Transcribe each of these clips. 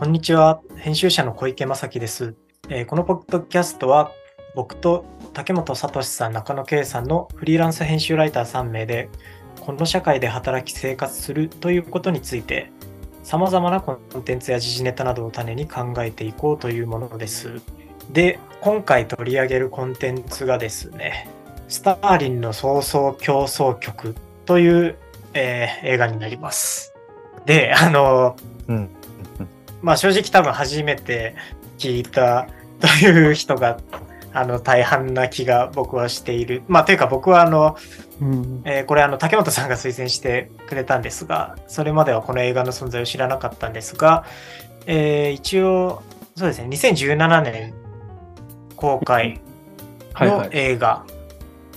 こんにちは。編集者の小池正樹です。えーこのポッドキャストは、僕と竹本聡さん、中野圭さんのフリーランス編集ライター3名で、この社会で働き生活するということについて、様々なコンテンツや時事ネタなどを種に考えていこうというものです。で、今回取り上げるコンテンツがですね、スターリンの早々競争曲という、えー映画になります。で、あの、うん。まあ正直多分初めて聞いたという人があの大半な気が僕はしている。まあというか僕はあの、うん。えーこれあの竹本さんが推薦してくれたんですが、それまではこの映画の存在を知らなかったんですが、えー一応そうですね、2017年公開の。映画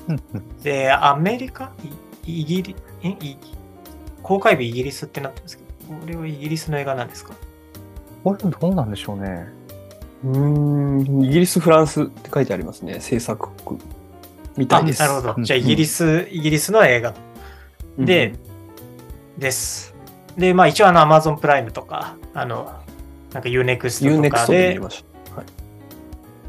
うんで、アメリカ？いイギリえい公開日イギリスってなってますけど、これはイギリスの映画なんですか？これどうなんでしょうね。うーん、イギリス、フランスって書いてありますね。制作国みたいです。あなるほど。じゃあイギリスス、イギリスの映画で、です。で、まあ一応あの Amazon プライムとか、あの、なんか Unext とかユーネクストで見で、ました。はい。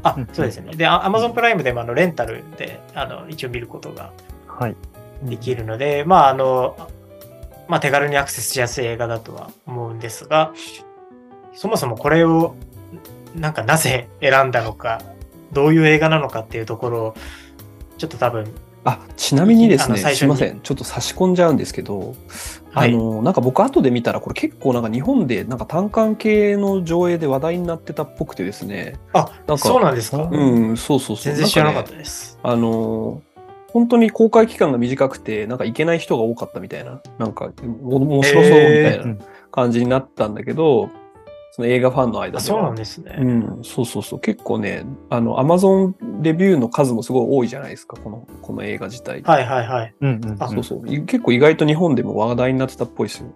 あうん、そうですね。で、あ Amazon プライムでもあのレンタルで、あの、一応見ることがはい。できるので、まああの、まあ手軽にアクセスしやすい映画だとは思うんですが、そもそもこれを、なんかなぜ選んだのか、どういう映画なのかっていうところを、ちょっと多分、あ、ちなみにですね、すいません。ちょっと差し込んじゃうんですけど、はいあの、なんか僕後で見たら、これ結構なんか日本でなんか単館系の上映で話題になってたっぽくてですね。あ、なんかそうなんですか？うん、そうそうそう。全然知らなかったです。あのー本当に公開期間が短くて、なんか行けない人が多かったみたいな、なんかお面白そうみたいな感じになったんだけど、その映画ファンの間では。あそうなんですね。うん、そうそうそう。結構ね、あの、アマゾンレビューの数もすごい多いじゃないですか、この、この映画自体。はいはいはい。うんうんあそうそう。い結構意外と日本でも話題になってたっぽいですよ。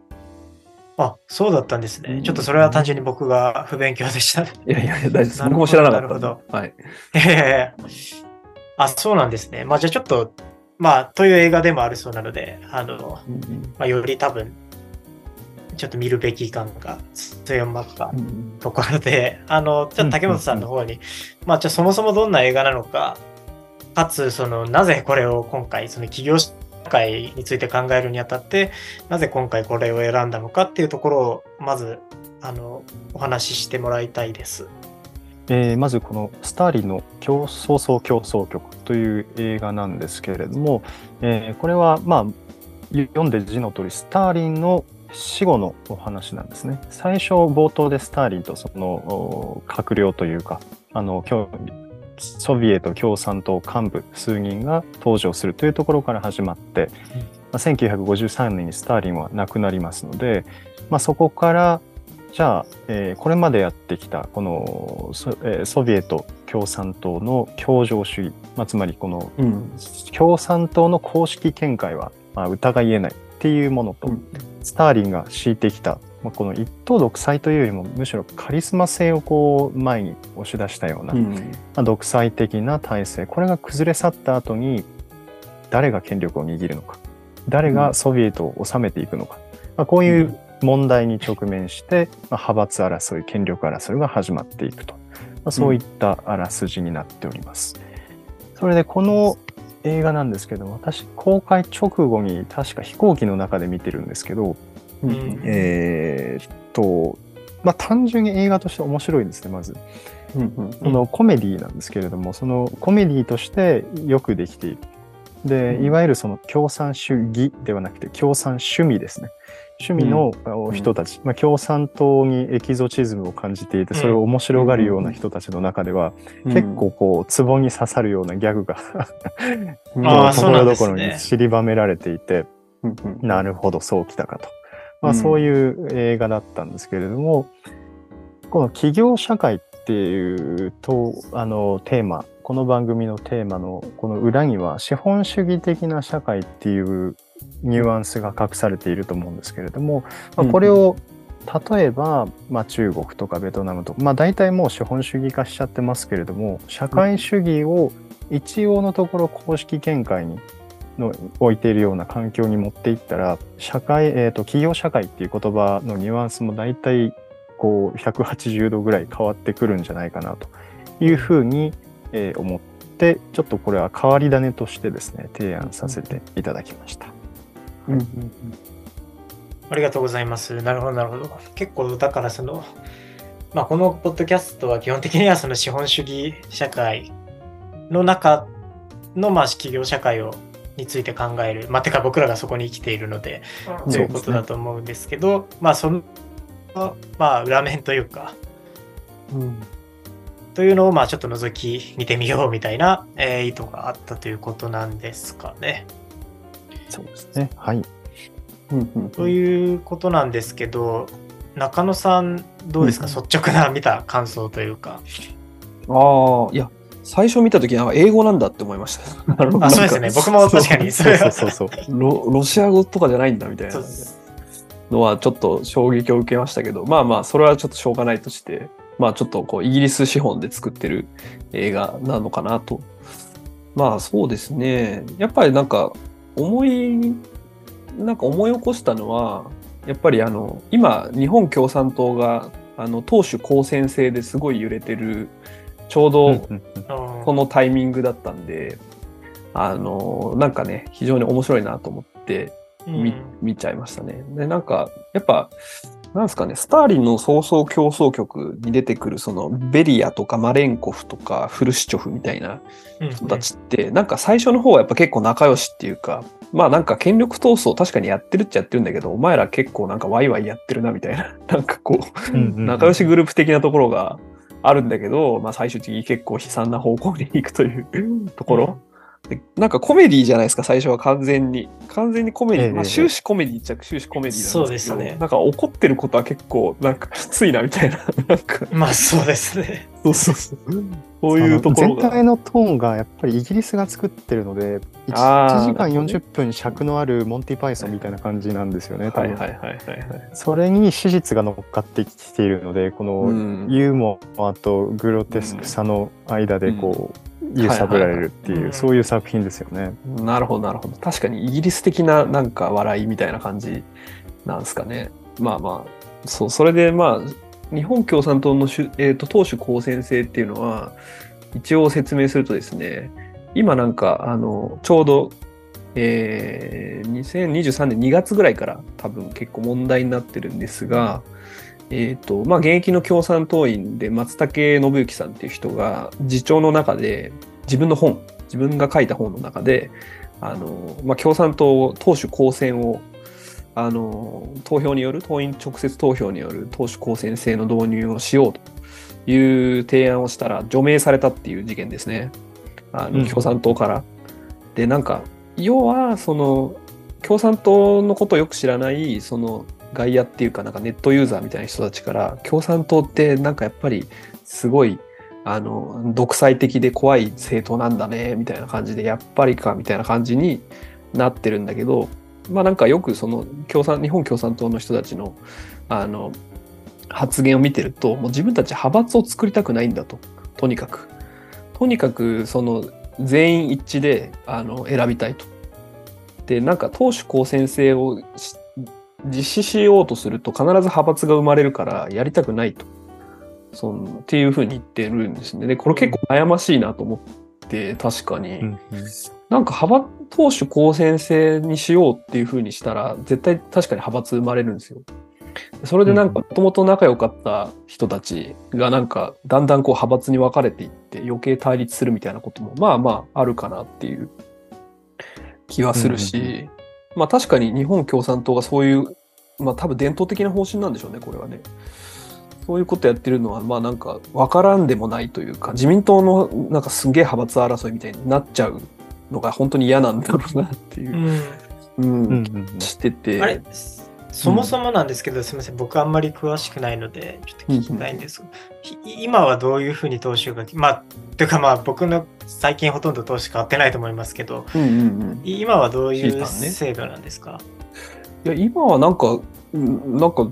あ、そうだったんですね。うんちょっとそれは単純に僕が不勉強でしたね。いやいやいや、大丈夫です。僕も知らなかった。なるはい。え えあ、そうなんですね。まあじゃあちょっと、まあという映画でもあるそうなので、あの、うんまあ、より多分、ちょっと見るべき感が強まったところで、あの、ちょっと竹本さんの方に、まあじゃあそもそもどんな映画なのか、かつ、その、なぜこれを今回、その企業社会について考えるにあたって、なぜ今回これを選んだのかっていうところを、まず、あの、お話ししてもらいたいです。えーまずこのスターリンの競争争競争曲という映画なんですけれども、えーこれはまあ読んで字の通りスターリンの死後のお話なんですね。最初冒頭でスターリンとそのお閣僚というかあの共ソビエト共産党幹部数人が登場するというところから始まって、まあ、1953年にスターリンは亡くなりますので、まあ、そこからじゃあ、えーこれまでやってきたこのソ,、えーソビエト共産党の共情主義、まあ、つまりこのうん。共産党の公式見解は、まあ、疑いえないっていうものと、うんスターリンが敷いてきた、まあ、この一党独裁というよりもむしろカリスマ性をこう前に押し出したような、うん。まあ、独裁的な体制。これが崩れ去った後に誰が権力を握るのか。誰がソビエトを治めていくのか、まあ、こういう問題に直面して、まあ、派閥争い権力争いが始まっていくと、まあ、そういったあらすじになっております。それでこの映画なんですけど私公開直後に確か飛行機の中で見てるんですけど、うんえーっとまあ単純に映画として面白いですねまず。うんうんそのコメディなんですけれども、そのコメディとしてよくできている。で、うんいわゆるその共産主義ではなくて共産趣味ですね。趣味のお人たち、まあ、共産党にエキゾチズムを感じていて、それを面白がるような人たちの中では、結構こう、ツボに刺さるようなギャグが、あーところどころに散りばめられていて、なるほど、そうきたかと。まあ、うん。そういう映画だったんですけれども、この企業社会っていうとあのテーマ、この番組のテーマのこの裏には資本主義的な社会っていうニュアンスが隠されていると思うんですけれども、まあ、これを例えば、まあ、中国とかベトナムとか、まあ、大体もう資本主義化しちゃってますけれども社会主義を一応のところ公式見解にの置いているような環境に持っていったら社会、えー、と企業社会っていう言葉のニュアンスも大体こう180度ぐらい変わってくるんじゃないかなというふうに、えー思ってちょっとこれは変わり種としてですね提案させていただきました。うんうんありがとうございます。なるほど、なるほど。結構、だからその、まあ、このポッドキャストは基本的にはその資本主義社会の中の、まあ、企業社会をについて考える。まあ、てか僕らがそこに生きているので、うんそういうことだと思うんですけど、まあ、その、まあ、裏面というか、うんというのを、まあ、ちょっと覗き見てみようみたいな、えー意図があったということなんですかね。そうですね。はい。うんうんということなんですけど、中野さん、どうですか、うん率直な見た感想というか。ああ、いや、最初見たとき、英語なんだって思いました。あそうですね。僕も確かにそそう。そうそうそう。ロロシア語とかじゃないんだみたいなのはちょっと衝撃を受けましたけど、まあまあ、それはちょっとしょうがないとして、まあちょっとこう、イギリス資本で作ってる映画なのかなと。まあそうですね。やっぱりなんか、思い、なんか思い起こしたのは、やっぱりあの、今、日本共産党が、あの、党首公選制ですごい揺れてる、ちょうど、このタイミングだったんで、あの、なんかね、非常に面白いなと思って見,、見ちゃいましたね。で、なんか、やっぱ、なんですかね、スターリンの早々競争曲に出てくる、その、ベリアとかマレンコフとかフルシチョフみたいなうん人たちって、なんか最初の方はやっぱ結構仲良しっていうか、まあなんか権力闘争確かにやってるっちゃやってるんだけど、お前ら結構なんかワイワイやってるなみたいな、なんかこう、うんうんうん。仲良しグループ的なところがあるんだけど、まあ、最終的に結構悲惨な方向に行くというところ。でなんかコメディじゃないですか、最初は完全に。完全にコメディ、ええまあ、終始コメディっちゃ終始コメディなんですけど、そうですねなんか怒ってることは結構、なんかきついなみたいな。なんか、まあそうですね。そうそうそう。そういうところ全が。体のトーンがやっぱりイギリスが作ってるのであー 1, 時間40分尺のあるモンティ・パイソンみたいな感じなんですよね多分はいはいはいはいはい。それに史実が乗っかってきているのでこのうんユーモアとグロテスクさの間でこう揺さぶられるってはいはいはいいうそういう作品ですよね。なるほど、なるほど。確かにイギリス的ななんか笑いみたいな感じなんですかね。まあまあ、そう、それでまあ、日本共産党の主、えー、と党首公選制っていうのは、一応説明するとですね、今なんか、あの、ちょうど、えー、2023年2月ぐらいから多分結構問題になってるんですが、えっ、と、まあ、現役の共産党員で松竹信之さんっていう人が、次長の中で自分の本、自分が書いた本の中で、あの、まあ、共産党党首公選を、あの、投票による、党員直接投票による党首公選制の導入をしようという提案をしたら除名されたっていう事件ですね。あの、うん共産党から。で、なんか、要は、その、共産党のことをよく知らない、その、外野っていうか、なんかネットユーザーみたいな人たちから、共産党ってなんかやっぱり、すごい、あの、独裁的で怖い政党なんだね、みたいな感じで、やっぱりか、みたいな感じになってるんだけど、まあなんかよくその共産、日本共産党の人たちの、あの、発言を見てると、もう自分たち派閥を作りたくないんだと。とにかく。とにかく、その、全員一致で、あの、選びたいと。で、なんか党首公選制を実施しようとすると必ず派閥が生まれるからやりたくないと。そのっていうふうに言ってるんですね。で、これ結構悩ましいなと思って、確かに。なんか派閥、党首公選制にしようっていう風にしたら、絶対確かに派閥生まれるんですよ。それでなんか、もともと仲良かった人たちがなんか、だんだんこう派閥に分かれていって、余計対立するみたいなことも、まあまあ、あるかなっていう気はするし、まあ確かに日本共産党がそういう、まあ多分伝統的な方針なんでしょうね、これはね。そういうことやってるのは、まあなんか、分からんでもないというか、自民党のなんかすんげえ派閥争いみたいになっちゃうのが本当に嫌なんだろうなっていううんうんしてて。あれ、そもそもなんですけど、すみません、僕あんまり詳しくないので、ちょっと聞きたいんです。ひ今はどういうふうに投資が、まあ、というかまあ、僕の最近ほとんど投資変わってないと思いますけど、うんうんうん。い今はどういう制度なんですか、や、今はなんか、うんなんか、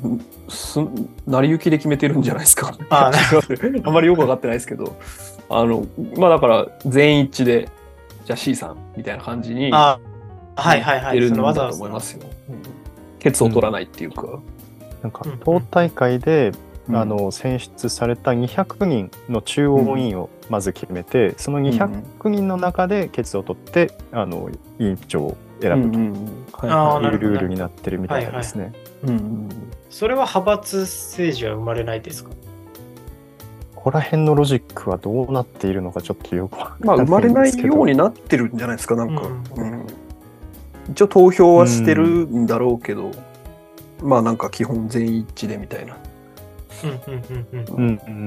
す成り行きで決めてるんじゃないですか。あな あまりよくわかってないですけど、あの、まあだから、全員一致で、じゃあ C さんみたいな感じに、あはいはいはい。出るだと思いますよ。うんケツを取らないっていうか。なんか党大会であの選出された200人の中央委員をまず決めて、その200人の中で決を取ってあの委員長を選ぶと。いうルールになってるみたいですね。それは派閥政治は生まれないですか？ここら辺のロジックはどうなっているのかちょっとよくまあ生まれないようになってるんじゃないですかなんか、うん、うん、一応投票はしてるんだろうけど、うん、まあなんか基本全員一致でみたいな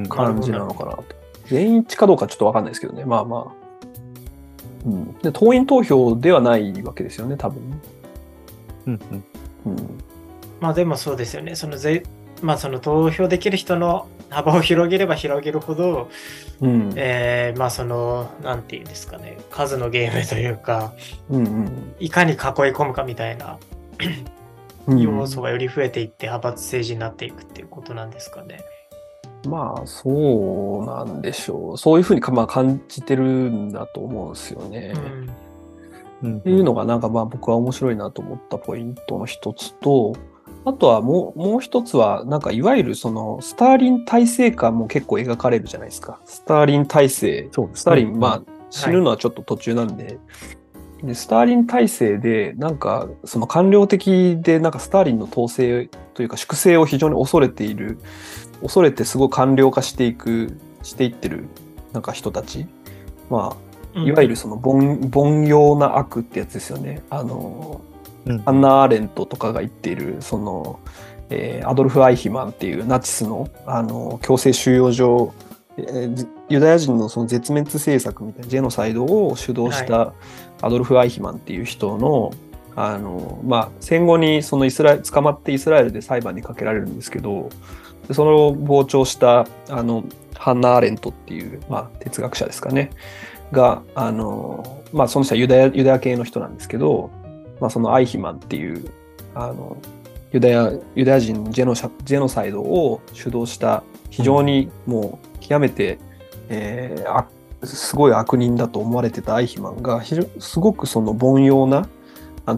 感じなのかなと。全員一致かどうかちょっとわかんないですけどね。まあまあ。うん、で党員投票ではないわけですよね、多分。うんうんうん、まあでもそうですよね。そのぜまあその投票できる人の幅を広げれば広げるほど、うん、えー、まあそのなんていうんですかね数のゲームというか、うんうん、いかに囲い込むかみたいな要素がより増えていって派閥政治になっていくっていうことなんですかね。まあそうなんでしょう。そういうふうにまあ感じてるんだと思うんですよね。うん、っていうのがなんかまあ僕は面白いなと思ったポイントの一つと、あとはもうもう一つは、なんかいわゆるそのスターリン体制感も結構描かれるじゃないですか。スターリン体制。スターリン、まあ死ぬのはちょっと途中なんで、はいで、スターリン体制で、なんか、その官僚的で、なんかスターリンの統制というか、粛清を非常に恐れている、恐れてすごい官僚化していく、していってる、なんか人たち。まあ、いわゆるその凡、凡庸な悪ってやつですよね。あの、うん、アンナ・アーレントとかが言っている、その、えー、アドルフ・アイヒマンっていうナチスの、あの、強制収容所ユダヤ人のその絶滅政策みたいなジェノサイドを主導したアドルフ・アイヒマンっていう人の、はい、あのまあ、戦後にそのイスラ捕まってイスラエルで裁判にかけられるんですけどその傍聴したあのハンナ・アーレントっていう、まあ、哲学者ですかね。があの、まあ、その人はユダヤユダヤ系の人なんですけど、まあ、そのアイヒマンっていうあのユダヤユダヤ人ジェノジェノサイドを主導した非常にもう極めて、えー、すごい悪人だと思われてたアイヒマンがすごくその凡庸な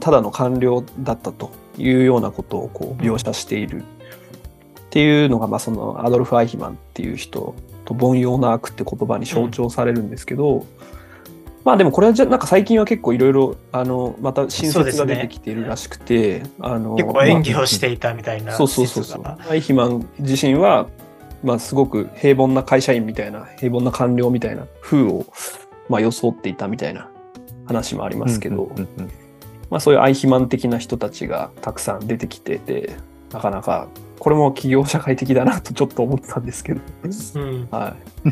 ただの官僚だったというようなことをこう描写している。っていうのが、まあ、そのアドルフ・アイヒマンっていう人と凡庸な悪って言葉に象徴されるんですけど、うん、まあでもこれはじゃなんか最近は結構いろいろあのまた新説が出てきているらしくて、ね、あの結構演技をしていたみたいな、まあ、そうそうそうそう。アイヒマン自身はまあ、すごく平凡な会社員みたいな、平凡な官僚みたいな風を、まあ、装っていたみたいな話もありますけど、まあ、そういう愛肥満的な人たちがたくさん出てきてて、なかなか、これも企業社会的だなとちょっと思ったんですけど、うん、はい。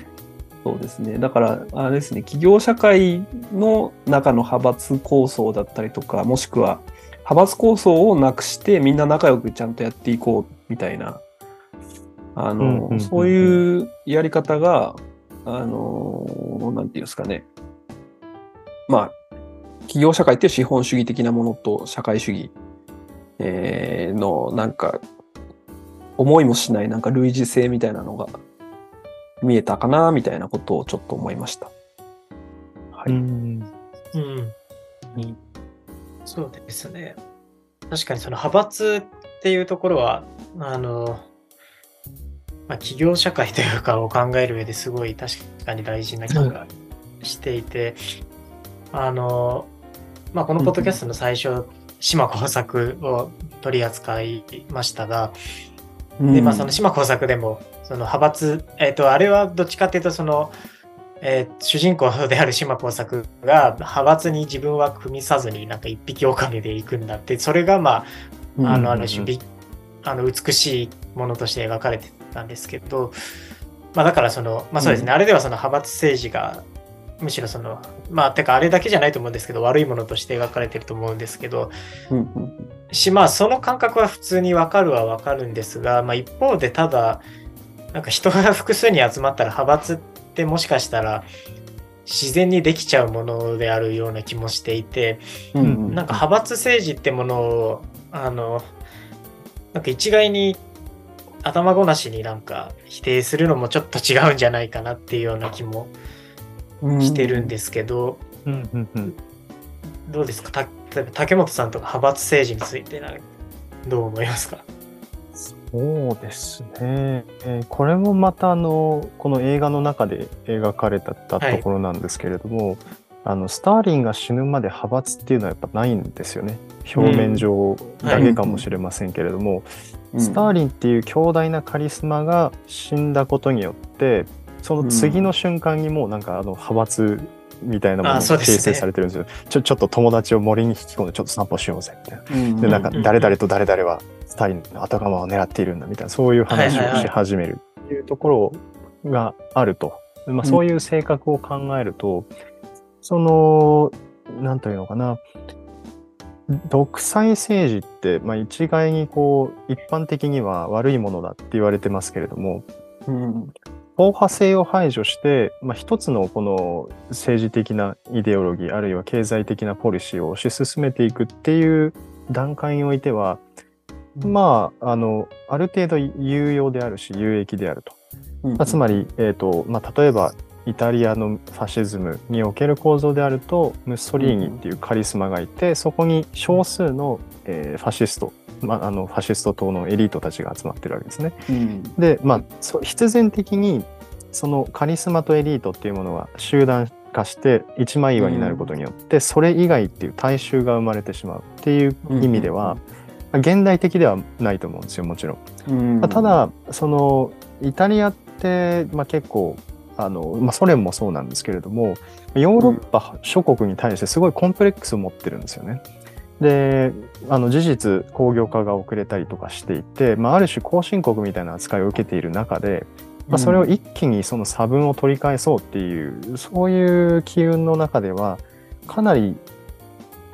そうですね。だから、あれですね、企業社会の中の派閥構想だったりとか、もしくは、派閥構想をなくしてみんな仲良くちゃんとやっていこうみたいなあの、そういうやり方が、あの、なんていうんですかね。まあ、企業社会って資本主義的なものと社会主義、えー、のなんか思いもしないなんか類似性みたいなのが見えたかなみたいなことをちょっと思いました。はい。うん。うん。そうですね。確かにその派閥っていうところは、あの、まあ、企業社会というかを考える上ですごい確かに大事な気がしていて、うん、あの、まあ、このポッドキャストの最初、島工作を取り扱いましたが、うん、で、まあ、その島工作でも、その派閥、えっ、ー、と、あれはどっちかっていうと、その、えー、主人公である島工作が派閥に自分は組みさずになんか一匹狼で行くんだってそれがまああのある種、あの美しいものとして描かれてたんですけど、まあ、だからその、まあそうですね、うん、あれではその派閥政治が、むしろその、まあ、てかあれだけじゃないと思うんですけど、悪いものとして描かれてると思うんですけど、し、まあその感覚は普通にわかるはわかるんですが、まあ一方でただ、なんか人が複数に集まったら派閥ってもしかしたら、自然にできちゃうものであるような気もしていて、うんうん、なんか派閥政治ってものをあのなんか一概に頭ごなしになんか否定するのもちょっと違うんじゃないかなっていうような気もしてるんですけど、どうですか？た例えば竹本さんとか派閥政治についてどう思いますか？そうですね。えーこれもまたあのこの映画の中で描かれたところなんですけれども、あのスターリンが死ぬまで派閥っていうのはやっぱないんですよね。表面上だけかもしれませんけれども、スターリンっていう強大なカリスマが死んだことによってその次の瞬間にもうなんかあの派閥みたいなものが形成されてるんですよ。ちょちょっと友達を森に引き込んでちょっと散歩しようぜみたいな。うんでなんかうん誰々と誰々はスタンの後釜を狙っているんだみたいなそういう話をし始めるっていうところがあると、まあ、そういう性格を考えると、そのなんというのかな。独裁政治って、まあ、一概にこう一般的には悪いものだって言われてますけれどもうん。党派性を排除して、まあ、一つのこの政治的なイデオロギーあるいは経済的なポリシーを推し進めていくっていう段階においては、まああのある程度有用であるし有益であると。うんまあ、つまり、えーとまあ、例えばイタリアのファシズムにおける構造であるとムッソリーニっていうカリスマがいて、そこに少数の、えーファシスト、まあ、あのファシスト党のエリートたちが集まってるわけですね。うんで、まあ、必然的にそのカリスマとエリートっていうものが集団化して一枚岩になることによって、それ以外っていう大衆が生まれてしまうっていう意味では、まあ現代的ではないと思うんですよもちろん。ただそのイタリアって、まあ、結構あの、まあ、ソ連もそうなんですけれどもヨーロッパ諸国に対してすごいコンプレックスを持ってるんですよね。であの事実工業化が遅れたりとかしていて、まあ、ある種後進国みたいな扱いを受けている中で、まあ、それを一気にその差分を取り返そうっていうそういう機運の中ではかなり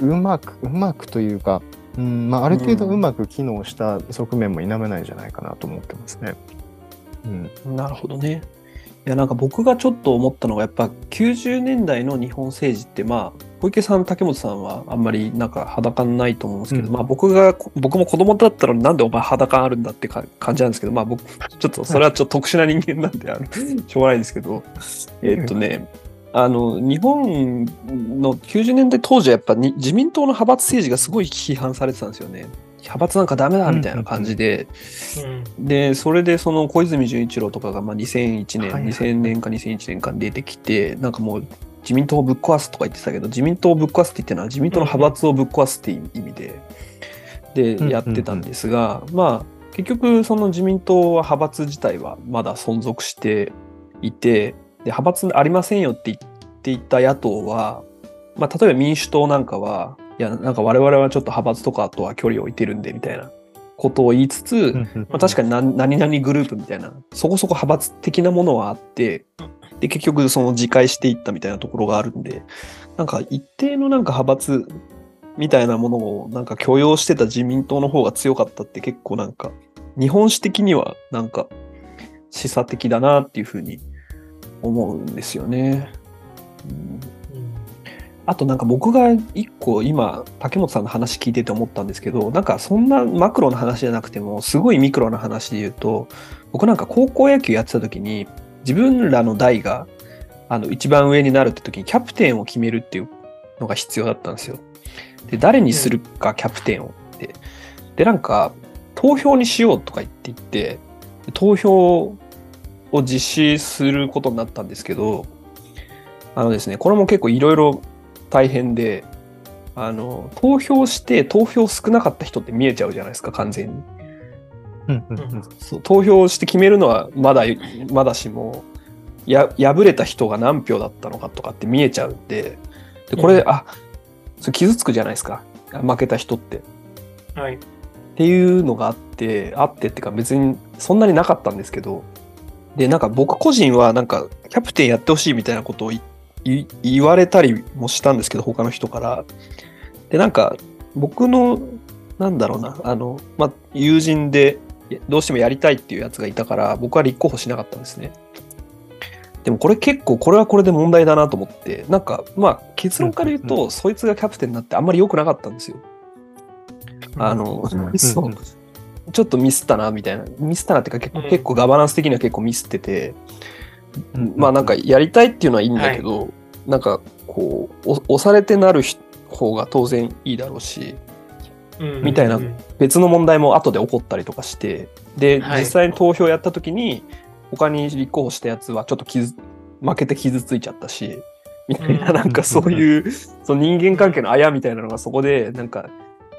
うまくうまくというか、うんまあ、ある程度うまく機能した側面も否めないんじゃないかなと思ってますね。うんなるほどね。いやなんか僕がちょっと思ったのがやっぱ90年代の日本政治ってまあ小池さん竹本さんはあんまりなんか肌感ないと思うんですけど、うんまあ僕が僕も子供だったらなんでお前肌感あるんだってか感じなんですけどまあ僕ちょっとそれはちょっと特殊な人間なんであのしょうがないんですけどえっとねあの日本の90年代当時はやっぱに自民党の派閥政治がすごい批判されてたんですよね。派閥なんかダメだみたいな感じで、うん。で、それでその小泉純一郎とかがまあ2001年、はいはい。2000年か2001年かに出てきて、なんかもう自民党をぶっ壊すとか言ってたけど、自民党をぶっ壊すって言ってるのは自民党の派閥をぶっ壊すっていう意味で、で、んやってたんですが、まあ、結局その自民党は派閥自体はまだ存続していて、で、派閥ありませんよって言っていた野党は、まあ、例えば民主党なんかは、いや、なんか我々はちょっと派閥とかとは距離を置いてるんで、みたいなことを言いつつ、まあ、確かに何何々グループみたいな、そこそこ派閥的なものはあって、で、結局その自戒していったみたいなところがあるんで、なんか一定のなんか派閥みたいなものをなんか許容してた自民党の方が強かったって結構なんか、日本史的にはなんか示唆的だなっていうふうに思うんですよね。うんあとなんか僕が一個今竹本さんの話聞いてて思ったんですけどなんかそんなマクロの話じゃなくてもすごいミクロな話で言うと僕なんか高校野球やってた時に自分らの代があの一番上になるって時にキャプテンを決めるっていうのが必要だったんですよ。で誰にするかキャプテンをって。でなんか投票にしようとか言って言って投票を実施することになったんですけどあのですねこれも結構いろいろ大変で、あの、投票して投票少なかった人って見えちゃうじゃないですか、完全に。うんうんうんそう投票して決めるのはまだ、まだしも、や、敗れた人が何票だったのかとかって見えちゃうんで、で、これで、うんあ、それ傷つくじゃないですか、負けた人って。はい。っていうのがあって、あってっていうか別にそんなになかったんですけど、で、なんか僕個人はなんかキャプテンやってほしいみたいなことを言われたりもしたんですけど、他の人から。で、なんか僕の、なんだろうな、あの、まあ、友人でどうしてもやりたいっていうやつがいたから、僕は立候補しなかったんですね。でもこれ結構これはこれで問題だなと思って、なんかまあ結論から言ううんと、そいつがキャプテンになってあんまり良くなかったんですよ。あの、うんそう。ちょっとミスったな、みたいな。ミスったなっていうか結構、うん。結構ガバナンス的には結構ミスってて、うん。まあなんかやりたいっていうのはいいんだけど、なんかこう、お押されてなる人方が当然いいだろうし、うん。みたいなうん。別の問題も後で起こったりとかして、で、はい。実際に投票やった時に、他に立候補したやつはちょっと傷、負けて傷ついちゃったし、みたいな、うん。なんかそういう、その人間関係のあやみたいなのがそこで、なんか、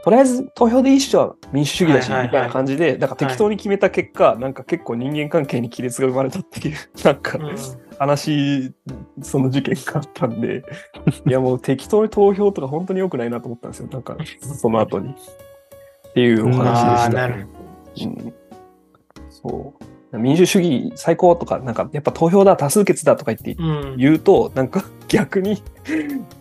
とりあえず投票でいい人は民主主義だし、はいはいはいみたいな感じで、なんか適当に決めた結果、なんか結構人間関係に亀裂が生まれたっていう、なんか、うん話、その事件があったんで、いやもう適当に投票とか本当に良くないなと思ったんですよ。なんか、その後に。っていうお話でした。うんそう。民主主義最高とか、なんかやっぱ投票だ、多数決だとか言ってうん。言うと、なんか 逆に、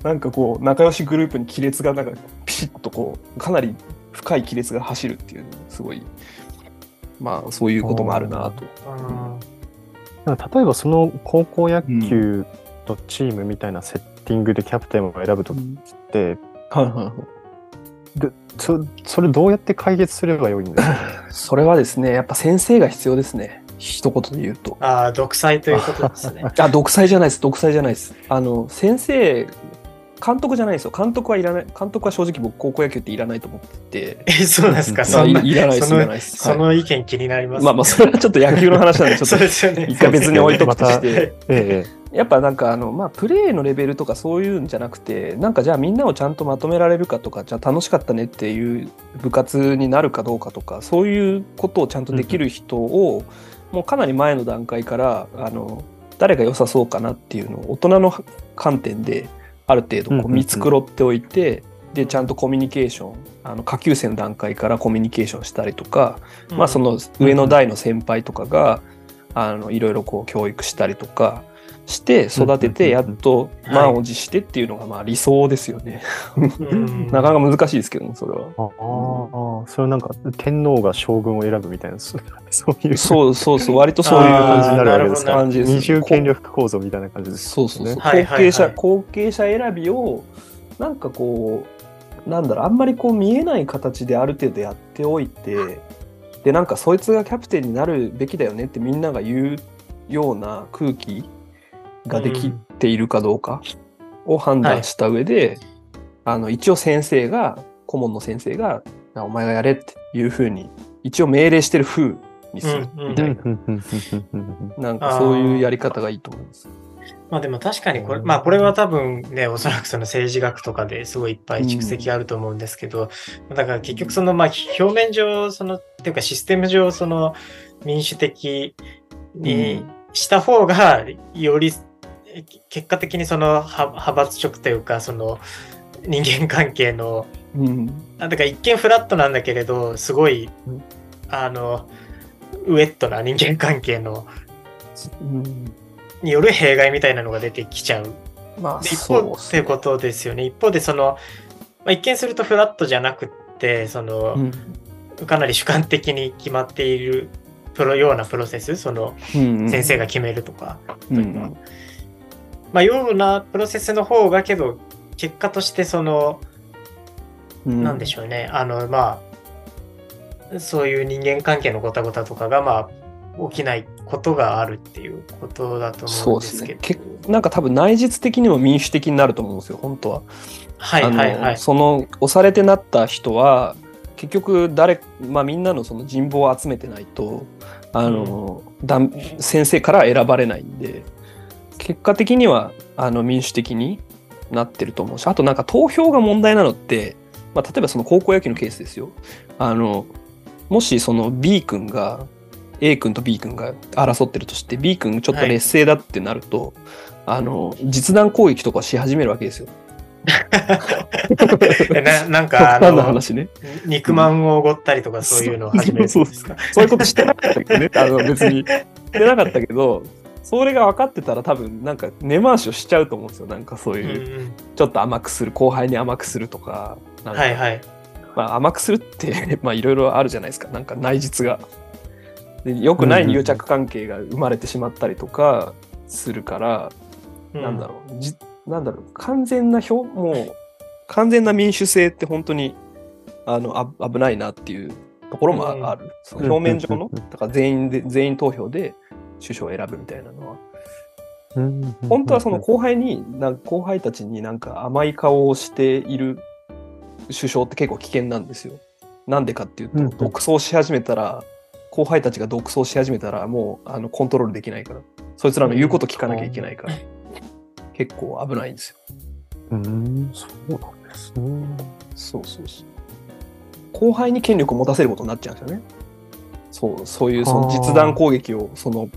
なんかこう、仲良しグループに亀裂がなんかピシッとこう、かなり深い亀裂が走るっていう、すごい、まあそういうこともあるなと。うんなんか例えばその高校野球とチームみたいなセッティングでキャプテンを選ぶときって、はいはいはいそそれどうやって解決すればよいんですか？それはですね、やっぱ先生が必要ですね。一言で言うと。ああ、独裁ということですね。あ、独裁じゃないです。独裁じゃないです。あの、先生、監督じゃないですよ。監督はいらない。監督は正直僕、高校野球っていらないと思ってて。え、そうなんですか？まあそんな、いいらないです、そのいらないです。そはいの意見気になります、まあまあ、それはちょっと野球の話なんで、ちょそうっですよね。と一回別に置いとくとしまて。ええやっぱなんかあの、まあ、プレーのレベルとかそういうんじゃなくて、なんかじゃあみんなをちゃんとまとめられるかとか、じゃあ楽しかったねっていう部活になるかどうかとか、そういうことをちゃんとできる人を、もうかなり前の段階から、あの、誰が良さそうかなっていうのを大人の観点である程度こう見繕っておいて、で、ちゃんとコミュニケーション、あの下級生の段階からコミュニケーションしたりとか、まあその上の代の先輩とかが、あのいろいろこう教育したりとかして育ててやっとはい満を持してっていうのがまあ理想ですよね。うんなかなか難しいですけどねそれは。ああ、それはなんか天皇が将軍を選ぶみたいな、そそういうそうそうそう割とそういう感じになるわけですか。感じです二重権力構造みたいな感じですね。そうそうそうはいはいはい後継者後継者選びをなんかこうなんだろうあんまりこう見えない形である程度やっておいてでなんかそいつがキャプテンになるべきだよねってみんなが言うような空気ができているかどうかを判断した上で、あの一応先生が顧問の先生が「あお前がやれ」っていうふうに一応命令してる風にする。みたいな、うんうんうん。うんうんなんかそういうやり方がいいと思います。まあでも確かにこれ、まあこれは多分ね、おそらくその政治学とかですごいいっぱい蓄積あると思うんですけど、だから結局そのまあ表面上、その、っていうかシステム上、その民主的にした方が、より結果的にその派派閥色というか、その人間関係の、うん。あだから一見フラットなんだけれど、すごいうん、あの、ウェットな人間関係の、うん。による弊害みたいなのが出てきちゃう。まあ、で一方っていうことですよね。一方でその、まあ、一見するとフラットじゃなくってその、うん。かなり主観的に決まっているプロようなプロセスそのうん先生が決めるとか、うんまあようなプロセスの方がけど結果としてその、うんなんでしょうねあのまあそういう人間関係のごたごたとかがまあ起きないことがあるっていうことだと思そううんでですけど。すねけなんか多分内実的にも民主的になると思うんですよ本当は。はいはいはい。その押されてなった人は結局誰、まあ、みんなのその人望を集めてないとあの、だん先生から選ばれないんで結果的にはあの民主的になってると思うしあとなんか投票が問題なのって、まあ、例えばその高校野球のケースですよあのもしその B 君が A 君と B 君が争ってるとして B 君ちょっと劣勢だってなると、あの実弾攻撃とかし始めるわけですよ。ななんかあ 極端なの話ね。肉まんをおごったりとかそういうのを始めるんですかそういうことしてなかったけどね。あの別に。してなかったけど、それが分かってたら多分なんか根回しをしちゃうと思うんですよ。なんかそううんいう、うんちょっと甘くする、後輩に甘くするとか。かはいはい。まあ、甘くするって まあいろいろあるじゃないですか。なんか内実が。で良くない癒着関係が生まれてしまったりとかするから、なんだろう、じなんだろう、完全な表、もう、完全な民主制って本当に、あの、あ危ないなっていうところもあうんある。その表面上の、だから全員で、全員投票で首相を選ぶみたいなのは。うん本当はその後輩に、後輩たちになんか甘い顔をしている首相って結構危険なんですよ。なんでかっていうと、独走し始めたら、後輩たちが独走し始めたら、もうあのコントロールできないから、そいつらの言うこと聞かなきゃいけないから、結構危ないんですよ。うん、そうなんですね。そうそうそう。後輩に権力を持たせることになっちゃうんですよね。そう、そういうそのはあ実弾攻撃を、その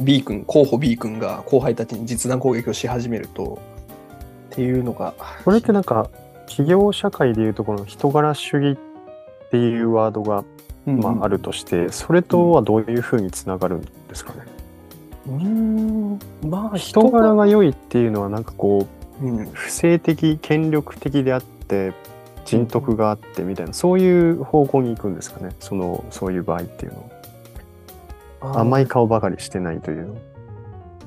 B 君、候補 B 君が後輩たちに実弾攻撃をし始めると、っていうのが、これってなんか、企業社会でいうところの人柄主義っていうワードが、まあ、あるとして、それとはどういうふうにつながるんですかね？うーん、まあ人柄が良いっていうのはなんかこう、うん、不正的、権力的であって、人徳があってみたいな、そういう方向に行くんですかね？その、そういう場合っていうのは。甘い顔ばかりしてないという。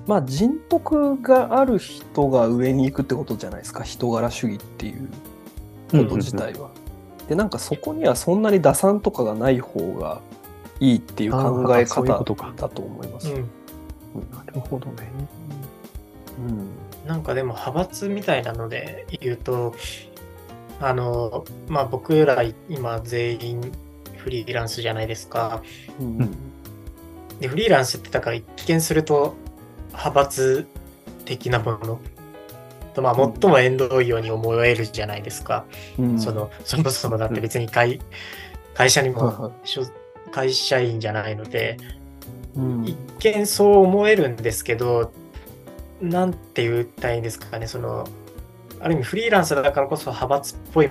まあ人徳がある人が上に行くってことじゃないですか人柄主義っていうこと自体は。でなんかそこにはそんなに打算とかがない方がいいっていう考え方ことかだと思います。うん。なるほどね。うんなんかでも派閥みたいなので言うと、あの、まあ僕ら今全員フリーランスじゃないですか。うんで、フリーランスってだから一見すると派閥的なもの。と、まあ最も縁遠いように思えるじゃないですか。うん。その、そもそもだって別に会 会社にも所会社員じゃないので、うん。一見そう思えるんですけど、なんて言ったらいいんですかね、その、ある意味フリーランスだからこそ派閥っぽい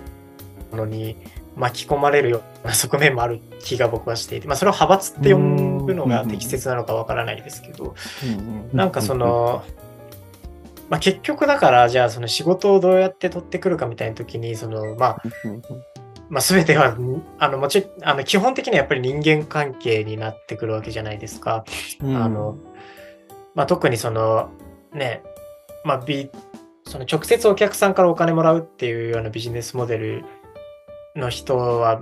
ものに巻き込まれるような側面もある気が僕はしていて、まあそれを派閥って呼ぶのが適切なのかわからないですけど、うんなんかその、まあ結局だから、じゃあその仕事をどうやって取ってくるかみたいな時に、その、まあ、うんまあ、全ては、あの、もちろん、あの、基本的にはやっぱり人間関係になってくるわけじゃないですか。うん。あの、まあ、特にその、ね、まあ、その直接お客さんからお金もらうっていうようなビジネスモデルの人は、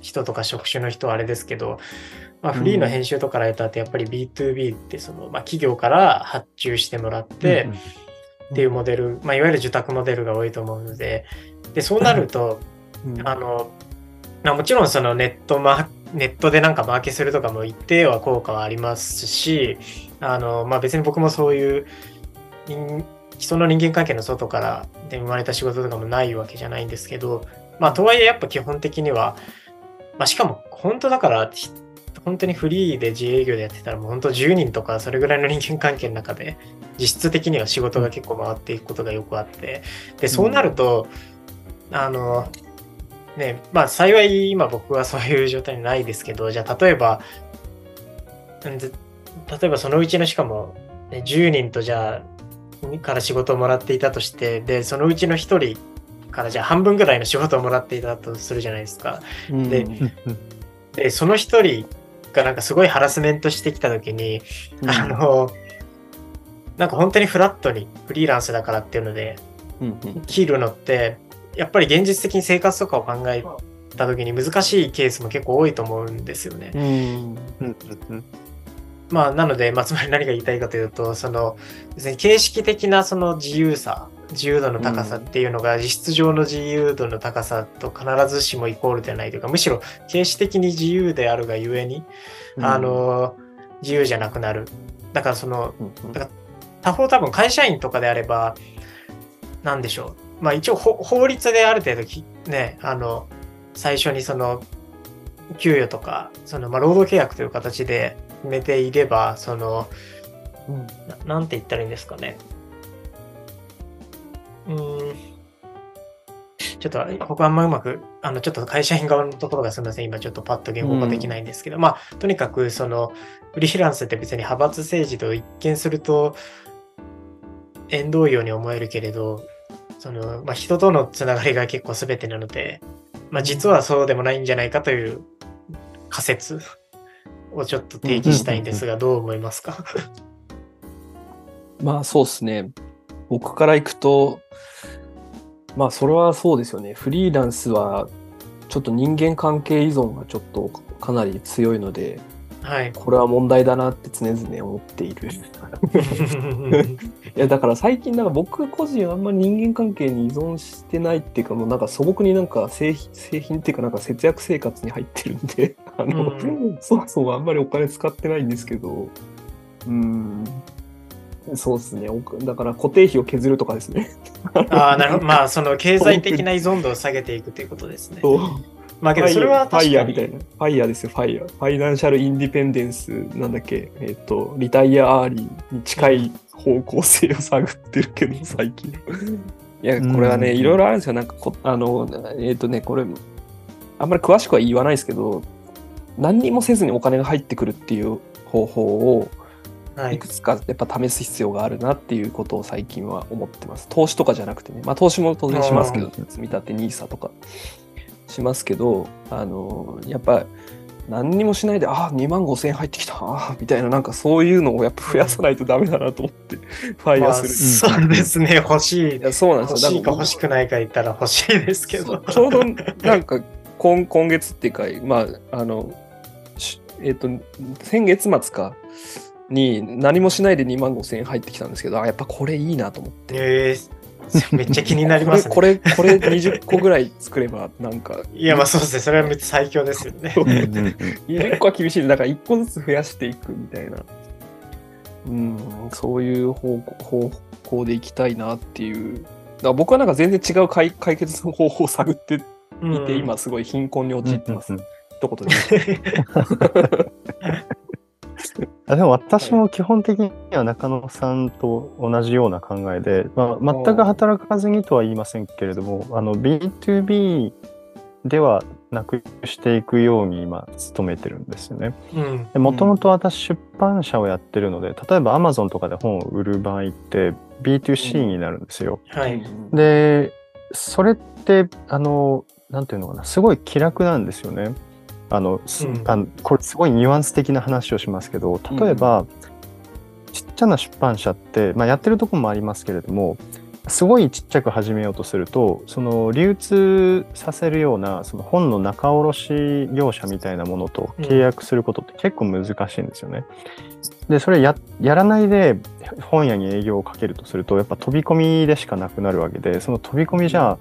人とか職種の人はあれですけど、まあ、フリーの編集とかライターってやっぱり B2B ってその、まあ、企業から発注してもらって、っていうモデル、まあ、いわゆる受託モデルが多いと思うので、で、そうなると、うん。あの、まあ、もちろんそのネットマネットでなんかマーケするとかも一定は効果はありますし、あの、まあ、別に僕もそういう人人の人間関係の外からで生まれた仕事とかもないわけじゃないんですけど、まあ、とはいえやっぱ基本的には、まあ、しかも本当だから、ひ本当にフリーで自営業でやってたらもう本当10人とかそれぐらいの人間関係の中で実質的には仕事が結構回っていくことがよくあってでそうなると、あのねまあ幸い今僕はそういう状態にないですけどじゃあ例えば例えばそのうちのしかも、ね、10人とじゃあから仕事をもらっていたとしてでそのうちの1人からじゃあ半分ぐらいの仕事をもらっていたとするじゃないですか。うん。ででその1人がなんかすごいハラスメントしてきた時に、あのなんか本当にフラットにフリーランスだからっていうのでうんうん。切るのってやっぱり現実的に生活とかを考えた時に難しいケースも結構多いと思うんですよね。うんうんうん。まあなので、まあ、つまり何が言いたいかというとその別に形式的なその自由さ自由度の高さっていうのが実質上の自由度の高さと必ずしもイコールではないというかむしろ形式的に自由であるがゆえに、あの自由じゃなくなる。だからそのうんうん他方多分会社員とかであれば、なんでしょう。まあ一応法法律である程度きね、あの、最初にその、給与とか、その、まあ労働契約という形で決めていれば、その、うんななんて言ったらいいんですかね。うーん。ちょっと、ここあんまうまく、あの、ちょっと会社員側のところがすみません。今ちょっとパッと言語化できないんですけど、まあ、とにかく、その、フリーランスって別に派閥政治と一見すると、縁遠いように思えるけれど、その、まあ、人とのつながりが結構全てなので、まあ、実はそうでもないんじゃないかという仮説をちょっと提示したいんですが、どう思いますか？まあそうですね。僕から行くと、まあそれはそうですよね。フリーランスはちょっと人間関係依存がちょっとかなり強いので、はい。これは問題だなって常々思っている。いやだから最近なんか僕個人あんまり人間関係に依存してないっていうかもうなんか素朴になんか製品製品っていうかなんか節約生活に入ってるんであの、うそもそもあんまりお金使ってないんですけどうんそうですねおだから固定費を削るとかですねああ、なるほど。まあ、その経済的な依存度を下げていくということですね。そうまあ、けどそれはファイ。ヤーみたいな。ファイヤーですよ、ファイヤー。ファイナンシャルインディペンデンス、なんだっけ、えっ、と、リタイアアーリーに近い方向性を探ってるけど、最近。いや、これはね、うんいろいろあるんですよ。なんかこ、あの、えっ、とね、これ、あんまり詳しくは言わないですけど、何にもせずにお金が入ってくるっていう方法を、はいいくつかやっぱ試す必要があるなっていうことを最近は思ってます。投資とかじゃなくてね。まあ投資も当然しますけどう、積み立て NISA とかしますけど、あの、やっぱ何にもしないで、ああ、2万5千円入ってきた、ああ、みたいな、なんかそういうのをやっぱ増やさないとダメだなと思って、ファイヤまあ、ーする。そうですね。欲しいい。やそうなんですよ。欲しいか欲しくないか言ったら欲しいですけど。ちょうどなんか今今月っていうか、まあ、あの、しえっ、と、先月末かに何もしないで2万5千円入ってきたんですけど、あ、やっぱこれいいなと思って。えー、めっちゃ気になりますね。これ、これ、これ20個ぐらい作れば、なんか、いや、まあそうですね。それはめっちゃ最強ですよね。うんうんうん20個は厳しい。だから1個ずつ増やしていくみたいな。うん、そういう方向方向でいきたいなっていう。だから僕はなんか全然違う解解決の方法を探っていて、うん今すごい貧困に陥ってます。うんうん一言で でも私も基本的には中野さんと同じような考えで、まあ、全く働かずにとは言いませんけれども、あの B2B ではなくしていくように今努めてるんですよね。うん。もともと私出版社をやってるので、例えば Amazon とかで本を売る場合って B2C になるんですよ。はい。で、それって、あの、なんていうのかな、すごい気楽なんですよね。あの、すうん。あのこれすごいニュアンス的な話をしますけど、例えば、ちっちゃな出版社って、まあ、やってるとこもありますけれども、すごいちっちゃく始めようとすると、その流通させるようなその本の仲卸業者みたいなものと契約することって結構難しいんですよね。で、それややらないで本屋に営業をかけるとすると、やっぱ飛び込みでしかなくなるわけで、その飛び込みじゃ、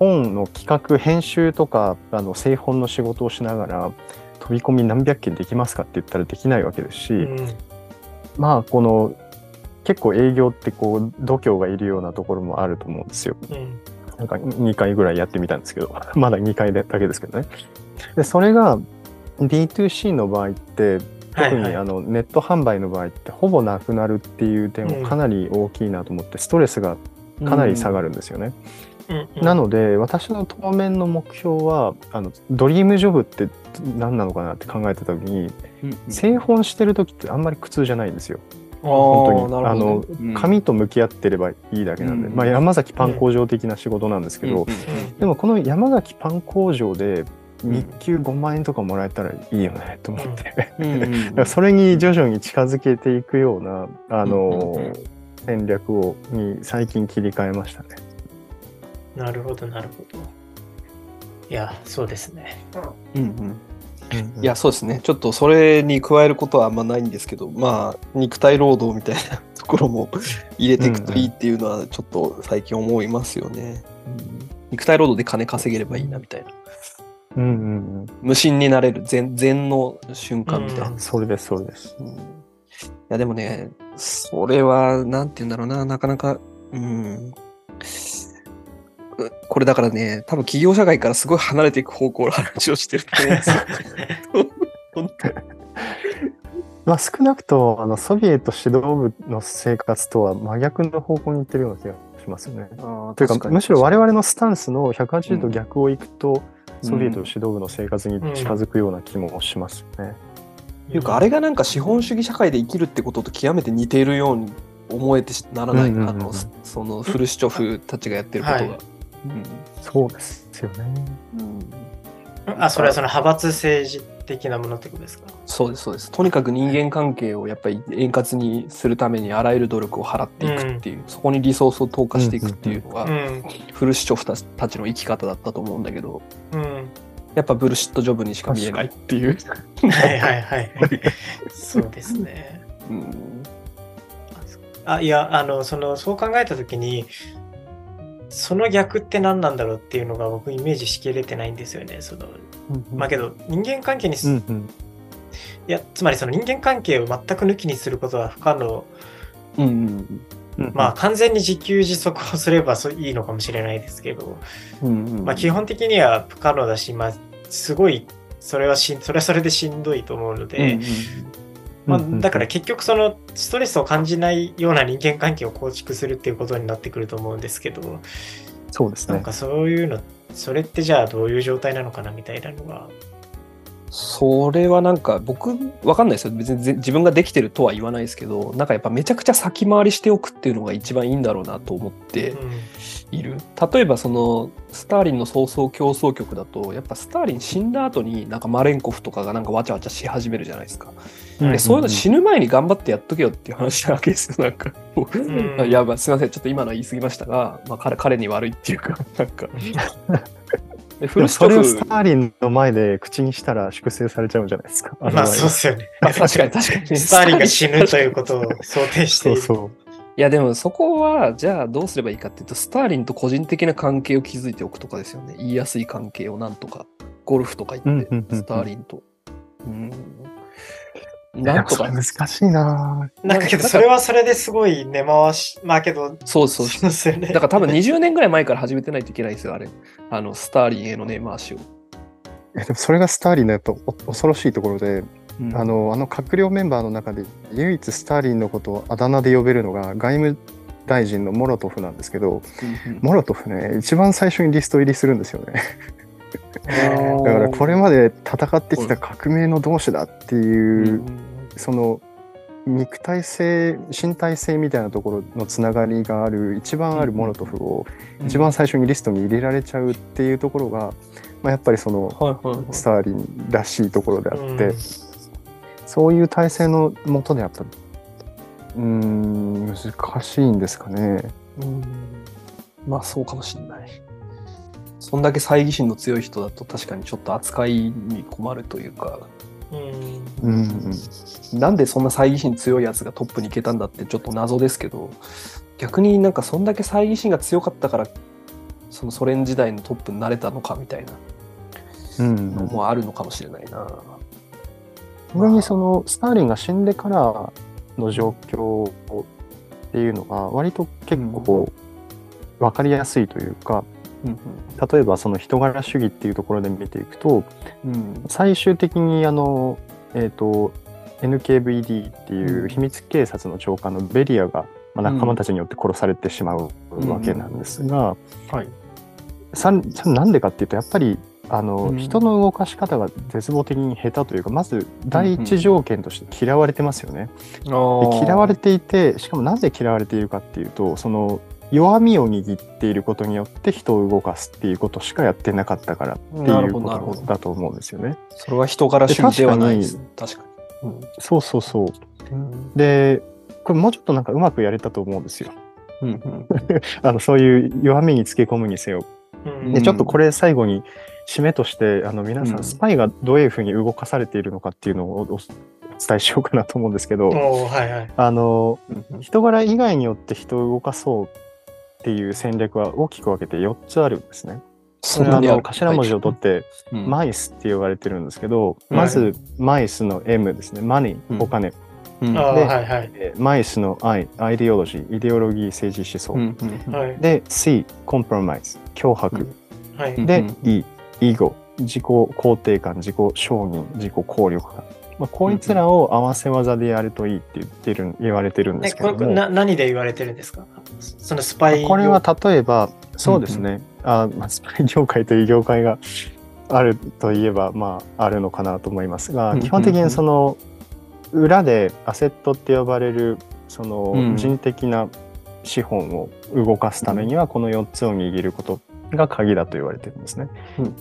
本の企画、編集とか、あの製本の仕事をしながら、飛び込み何百件できますかって言ったらできないわけですし、うんまあ、この、結構営業ってこう、度胸がいるようなところもあると思うんですよ。うんなんか2回ぐらいやってみたんですけど、まだ2回だけですけどね。で、それが D2C の場合って、特にあのネット販売の場合ってほぼなくなるっていう点うんもかなり大きいなと思って、ストレスがかなり下がるんですよね。うんうんなので、私の当面の目標は、あの、ドリームジョブって何なのかなって考えたときに、うん製本してる時ってあんまり苦痛じゃないんですよ。本当に。あうん。紙と向き合ってればいいだけなんで、うんまあ山崎パン工場的な仕事なんですけど、でもこの山崎パン工場で日給5万円とかもらえたらいいよねと思って、それに徐々に近づけていくような、あの戦略をに最近切り替えましたね。なるほど、なるほど。いや、そうですね。うんうんいや、そうですね。ちょっとそれに加えることはあんまないんですけど、まあ、肉体労働みたいな ところも入れていくといいっていうのは、ちょっと最近思いますよね。うん肉体労働で金稼げればいいなみたいな。うんうんうん。無心になれる禅禅の瞬間みたいな。うんそれです、それです。うんいや、でもね、それは、なんて言うんだろうな、なかなか、うん。うこれだからね、多分企業社会からすごい離れていく方向の話をしてると思うんですよ。本 当まあ少なくともあのソビエト指導部の生活とは真逆の方向に行ってるような気がしますよね。というかむしろ我々のスタンスの180度逆を行くと、ソビエト指導部の生活に近づくような気もしますよね。っていうか、あれがなんか資本主義社会で生きるってことと極めて似ているように思えてならない、うんうんうんあのそのフルシチョフたちがやってることが。はいそうですよね。うんうんあ、それはその派閥政治的なものってことですか？そうですそうです。とにかく人間関係をやっぱり円滑にするためにあらゆる努力を払っていくっていう、そこにリソースを投下していくっていうのが、うん。フルシチョフたちたちの生き方だったと思うんだけど、うん。やっぱブルシットジョブにしか見えないっていう。はいはいはい。そうですね。うんあいや、あの、その、そう考えたときに、その逆って何なんだろうっていうのが僕イメージしきれてないんですよね。その、まあけど、人間関係にうんうん。や、つまりその人間関係を全く抜きにすることは不可能。うんうんうん。まあ完全に自給自足をすればいいのかもしれないですけど、うんうん。まあ基本的には不可能だし、まあすごい、それはしん、それはそれでしんどいと思うので、まあ、うんうんうんだから結局そのストレスを感じないような人間関係を構築するっていうことになってくると思うんですけど、そうですね。なんかそういうの、それってじゃあどういう状態なのかなみたいなのが。それはなんか僕わかんないですよ。別にぜ自分ができてるとは言わないですけどなんかやっぱめちゃくちゃ先回りしておくっていうのが一番いいんだろうなと思ってうん。いる、例えばそのスターリンの早々競争曲だとやっぱスターリン死んだ後になんかマレンコフとかがなんかわちゃわちゃし始めるじゃないですか、うん。でそういうの死ぬ前に頑張ってやっとけよっていう話なわけですよ。なんか、ん。いやまあすいません。ちょっと今のは言い過ぎましたが、まあ、彼彼に悪いっていうかなんか でフでもルシチョフそれをスターリンの前で口にしたら粛清されちゃうんじゃないですか。まあそうですよね。まあ確かに確かに。スターリンが死ぬということを想定している。そうそう。いやでもそこはじゃあどうすればいいかっていうとスターリンと個人的な関係を築いておくとかですよね言いやすい関係をなんとかゴルフとか行って、スターリンとうんいなんとか。難しいな。なんかけど、それはそれですごい根回し、まあけど、そうそう。そうですよね。だから多分20年ぐらい前から始めてないといけないんですよあれ。あのスターリンへの根回しを、いやでもそれがスターリンのやっぱお恐ろしいところで、うん。あのあの閣僚メンバーの中で唯一スターリンのことをあだ名で呼べるのが外務大臣のモロトフなんですけどうんうん。モロトフね一番最初にリスト入りするんですよね。ーだからこれまで戦ってきた革命の同志だっていう、うんその肉体性身体性みたいなところのつながりがある一番あるモロトフを一番最初にリストに入れられちゃうっていうところが、まあ、やっぱりそのスターリンらしいところであって、うん。そういう体制のもとでやっぱうーん難しいんですかね。うん。まあそうかもしれない。そんだけ猜疑心の強い人だと確かにちょっと扱いに困るというか、うん。うん。なんでそんな猜疑心強いやつがトップに行けたんだってちょっと謎ですけど、逆になんかそんだけ猜疑心が強かったから、そのソ連時代のトップになれたのかみたいなうん。のもあるのかもしれないな。逆にそのスターリンが死んでからの状況っていうのが割と結構分かりやすいというか、うん例えばその人柄主義っていうところで見ていくとうん。うん最終的にあの、えー、と NKVD っていう秘密警察の長官のベリアが、まあ、仲間たちによって殺されてしまうわけなんですが、はい。さんさなんでかっていうとやっぱりあの、うん。人の動かし方が絶望的に下手というかまず第一条件として嫌われてますよね。で嫌われていてしかもなぜ嫌われているかっていうとその弱みを握っていることによって人を動かすっていうことしかやってなかったからっていうなるほどなるほどことだと思うんですよね。それは人柄主義ではないです。確かに。そうそうそう。うんでこれもうちょっとなんかうまくやれたと思うんですよ。うんうん あのそういう弱みにつけ込むにせよ。うんでちょっとこれ最後に締めとしてあの皆さうんんスパイがどういうふうに動かされているのかっていうのをおお伝えしようかなと思うんですけど、はいはい。あのうんうん人柄以外によって人を動かそうっていう戦略は大きく分けて4つあるんですね。これはあの頭文字を取ってうんマイスって言われてるんですけど、はいまずマイスの M ですね。マネうんー、お金。ではいはい。えーマイスの I、アイデオロジー、イデオロギー、政治思想。はい。で、C、コンプロマイズ、脅迫。はい。うんで、E、イゴ、自己肯定感、自己承認、自己効力感。まあ、こいつらを合わせ技でやるといいって言ってる、言われてるんでねすけども、これな何で言われてるんですか？そのスパイこれは例えば、そうですね、あまあ、スパイ業界という業界があるといえば、まあ、あるのかなと思いますが、うん基本的にその、裏でアセットって呼ばれる、そのうん。人的な資本を動かすためには、この4つを握ることが鍵だと言われてるんですね。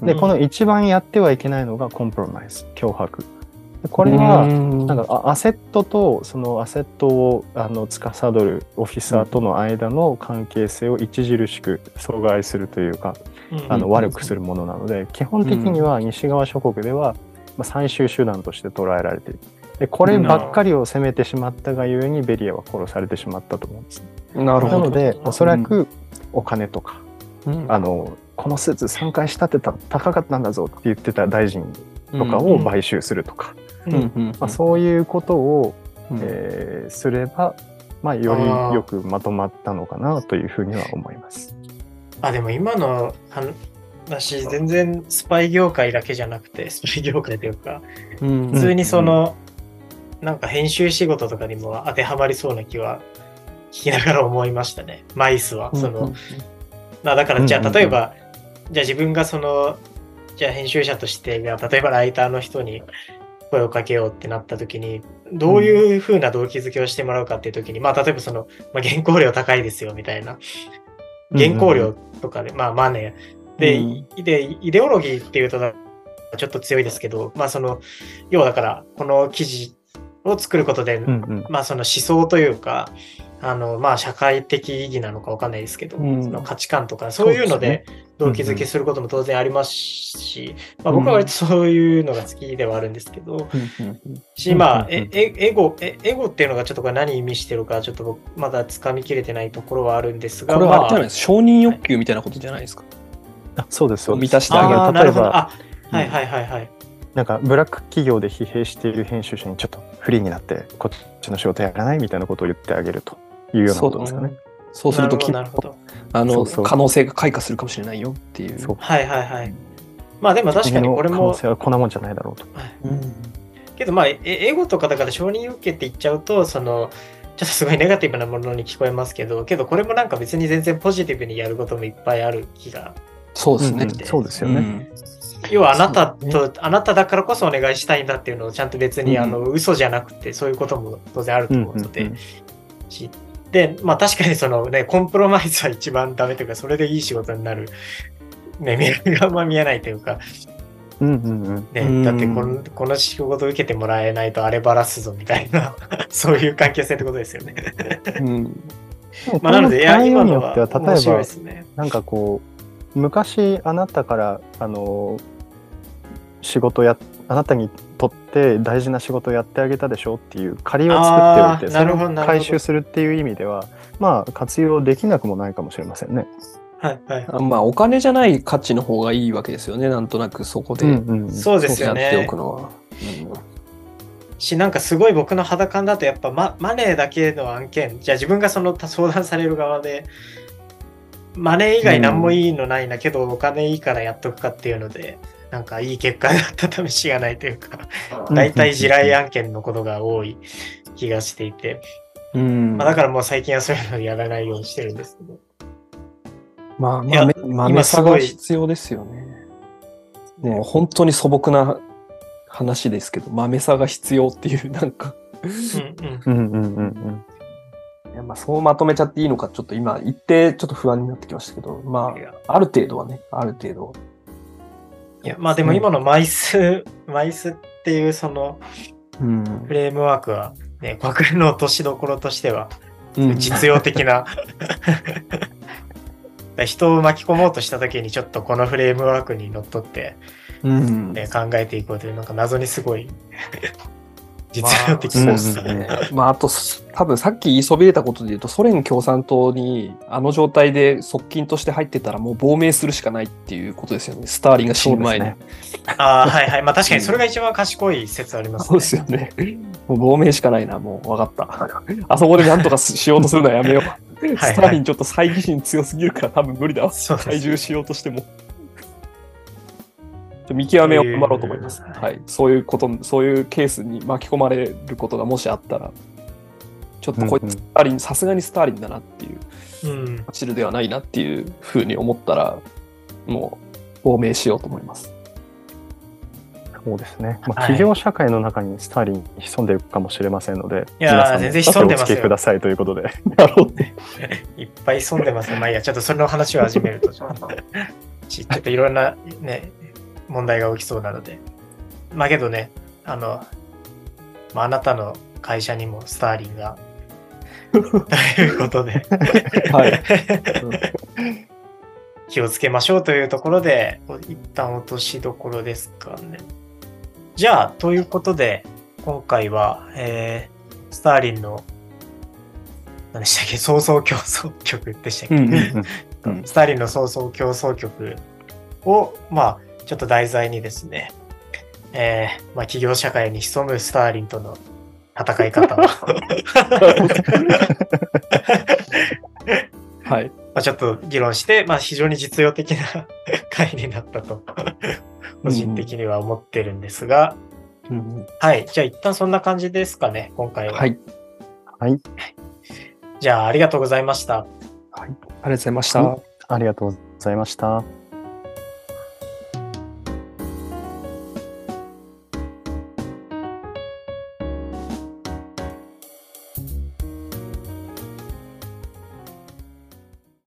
で、うん。この一番やってはいけないのがコンプロマイズ、脅迫。でこれは、うん。なんかあアセットとそのアセットをあの司るオフィサーとの間の関係性を著しく阻害するというか、あの悪くするものなので基本的には西側諸国では、まあ、最終手段として捉えられている。でこればっかりを責めてしまったがゆえにベリアは殺されてしまったと思うんです。なるほど。なのでおそらくお金とか、うん。あのこの施設3回仕立てた高かったんだぞって言ってた大臣とかを買収するとか、うんうんうんまあ、そういうことを、うんえーすれば、まあ、よりよくまとまったのかなというふうには思います。あ、でも今の話、全然スパイ業界だけじゃなくて、スパイ業界というか、うん普通にその、なんか編集仕事とかにも当てはまりそうな気は聞きながら思いましたね。マイスは。その、まあだからじゃうんうんうんあ例えば、じゃあ自分がその、じゃあ編集者として、例えばライターの人に声をかけようってなった時に、どういうふうな動機づけをしてもらうかっていう時に、まあ例えばその、まあ、原稿料高いですよみたいな、原稿料とかで、まあマネー。で、うん。で、イデオロギーっていうとちょっと強いですけど、まあその、要はだから、この記事を作ることで、うんうん。まあその思想というか、あの、まあ社会的意義なのかわかんないですけど、うん。その価値観とか、そういうので動機づけすることも当然ありますし、まあ僕は割とそういうのが好きではあるんですけど、し、まあ、え、えエゴ、えエゴっていうのがちょっとこれ何意味してるか、ちょっと僕まだ掴みきれてないところはあるんですが、これはあれじゃないまですか、承認欲求みたいなことじゃないですか。あそうですそうです満たしてあげる。例えばあ、はいはいはいはい。なんかブラック企業で疲弊している編集者にちょっとフリーになってこっちの仕事やらないみたいなことを言ってあげるというようなことですかね。そうするときあのそうそう可能性が開花するかもしれないよっていう。そうはいはいはい。まあでも確かにこれも、可能性はこんなもんじゃないだろうと。うんけどまあ、えエゴとかだから承認受けって言っちゃうと、その、ちょっとすごいネガティブなものに聞こえますけど、けどこれもなんか別に全然ポジティブにやることもいっぱいある気が。そうですね。うんうんそうですよね。うん要はあなたと、あなただからこそお願いしたいんだっていうのをちゃんと別に、うんあの嘘じゃなくて、そういうことも当然あるとうん思うので、うんうんしで、まあ確かにそのね、コンプロマイズは一番ダメというか、それでいい仕事になる、ね、未来があんま見えないというか、うんうんうん。ね、うん。だってこのこの仕事受けてもらえないとあればらすぞみたいな、そういう関係性ってことですよね。うん。まあなので、いや、今のはによっては例面白いえばですね。なんかこう昔あなたからあの仕事やあなたにとって大事な仕事をやってあげたでしょっていう借りを作っておいてそれをほどなるほど回収するっていう意味ではまあ活用できなくもないかもしれませんね。はいはい。あまあ、お金じゃない価値の方がいいわけですよね。なんとなくそこでうんうんそうですよやっておねく。のは。し、なんかすごい僕の肌感だと、やっぱママネーだけの案件、じゃあ自分がその相談される側で、マネー以外何もいいのないんだけど、お金いいからやっとくかっていうので、なんかいい結果だった試しがないというか、うん大体地雷案件のことが多い気がしていて、うんまあ、だからもう最近はそういうのやらないようにしてるんですけど。まあ、まあ、め豆さが必要ですよね。もう本当に素朴な話ですけど、豆さが必要っていう、なんか、うんうん。うんうんうんうんいやまあ、そうまとめちゃっていいのか、ちょっと今言ってちょっと不安になってきましたけど、まあ、ある程度はね、ある程度。いや、まあでも今のマイス、マイスっていうそのうん。フレームワークは、ね、国連の落としどころとしてはうん実用的な、人を巻き込もうとした時にちょっとこのフレームワークにのっとって、うん。ね、考えていこうというなんか謎にすごい実用的まあそそううですすね。まあ、あと、多分さっき言いそびれたことで言うと、ソ連共産党にあの状態で側近として入ってたらもう亡命するしかないっていうことですよね。スターリンが死ぬ前に。そうああ、はいはい。まあ確かにそれが一番賢い説ありますね。そうですよね。もう亡命しかないな、もう分かった。あそこで何とかしようとするのはやめよう。はいスターリンちょっと猜疑心強すぎるから多分無理だわ。体重しようとしても。見極めを頑張ろうと思います。えーはい。そういうこと、そういうケースに巻き込まれることがもしあったら、ちょっとこいつスターリン、さすがにスターリンだなっていう、うん。チルではないなっていうふうに思ったら、もう亡命しようと思います。そうですね。まあ、はい企業社会の中にスターリン潜んでいくかもしれませんので、いやー皆さんも全然潜んでますよお付けくださいということで。いっぱい潜んでますね。まあいいや、ちょっとそれの話を始めると、ちょっとちちょっといろんなね、問題が起きそうなので。まあけどね、あの、まあ、あなたの会社にもスターリンが。ということで。はい。気をつけましょうというところで、一旦落としどころですかね。じゃあ、ということで、今回は、えー、スターリンの、何でしたっけ、創造競争曲でしたっけ、うんうん スターリンの創造競争曲を、まあ、ちょっと題材にですね、えーまあ、企業社会に潜むスターリンとの戦い方をはい。まあちょっと議論して、まあ、非常に実用的な 回になったと、個人的には思ってるんですが、うんはい。じゃあ一旦そんな感じですかね、今回は。はい。はい。じゃあありがとうございました。ありがとうございました。うんありがとうございました。